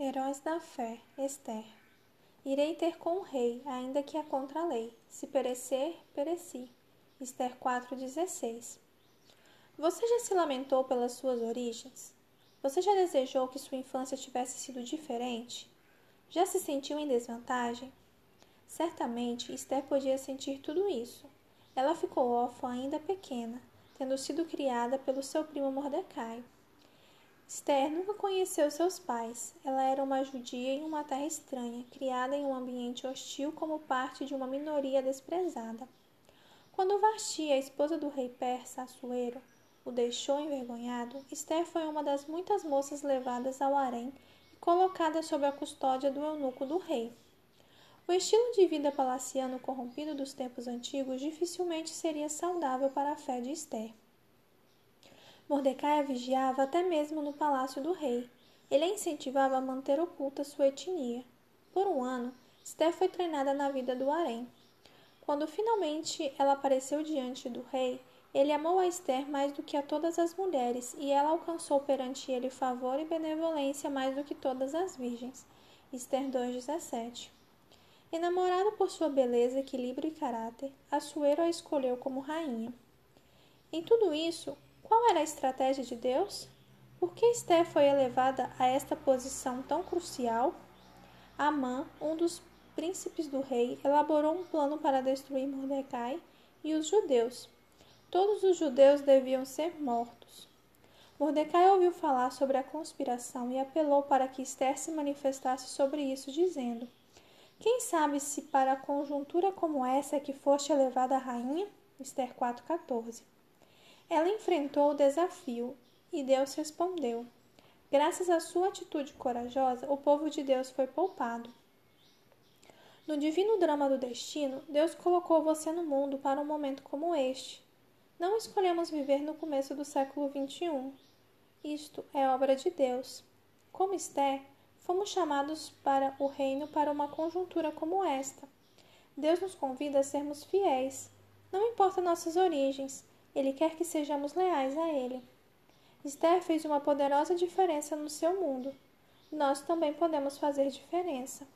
Heróis da fé, Esther. Irei ter com o rei, ainda que a contra a lei. Se perecer, pereci. Esther 4,16. Você já se lamentou pelas suas origens? Você já desejou que sua infância tivesse sido diferente? Já se sentiu em desvantagem? Certamente, Esther podia sentir tudo isso. Ela ficou órfã ainda pequena, tendo sido criada pelo seu primo Mordecai. Esther nunca conheceu seus pais. Ela era uma judia em uma terra estranha, criada em um ambiente hostil como parte de uma minoria desprezada. Quando Vasti, a esposa do rei persa Assuero, o deixou envergonhado, Esther foi uma das muitas moças levadas ao harém e colocada sob a custódia do eunuco do rei. O estilo de vida palaciano corrompido dos tempos antigos dificilmente seria saudável para a fé de Esther. Mordecai a vigiava até mesmo no palácio do rei. Ele a incentivava a manter oculta sua etnia. Por um ano, Esther foi treinada na vida do harém. Quando finalmente ela apareceu diante do rei, ele amou a Esther mais do que a todas as mulheres, e ela alcançou perante ele favor e benevolência mais do que todas as virgens. Esther 2,17 Enamorado por sua beleza, equilíbrio e caráter, Assuero a escolheu como rainha. Em tudo isso, qual era a estratégia de Deus? Por que Esther foi elevada a esta posição tão crucial? Amã, um dos príncipes do rei, elaborou um plano para destruir Mordecai e os judeus. Todos os judeus deviam ser mortos. Mordecai ouviu falar sobre a conspiração e apelou para que Esther se manifestasse sobre isso, dizendo: Quem sabe se para conjuntura como essa é que foste elevada a rainha? Esther 4,14 ela enfrentou o desafio e Deus respondeu. Graças à sua atitude corajosa, o povo de Deus foi poupado. No divino drama do destino, Deus colocou você no mundo para um momento como este. Não escolhemos viver no começo do século XXI. Isto é obra de Deus. Como Esther, fomos chamados para o reino para uma conjuntura como esta. Deus nos convida a sermos fiéis. Não importa nossas origens, ele quer que sejamos leais a Ele. Esther fez uma poderosa diferença no seu mundo. Nós também podemos fazer diferença.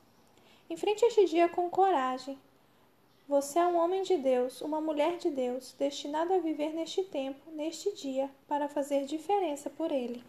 Enfrente este dia com coragem. Você é um homem de Deus, uma mulher de Deus, destinado a viver neste tempo, neste dia, para fazer diferença por Ele.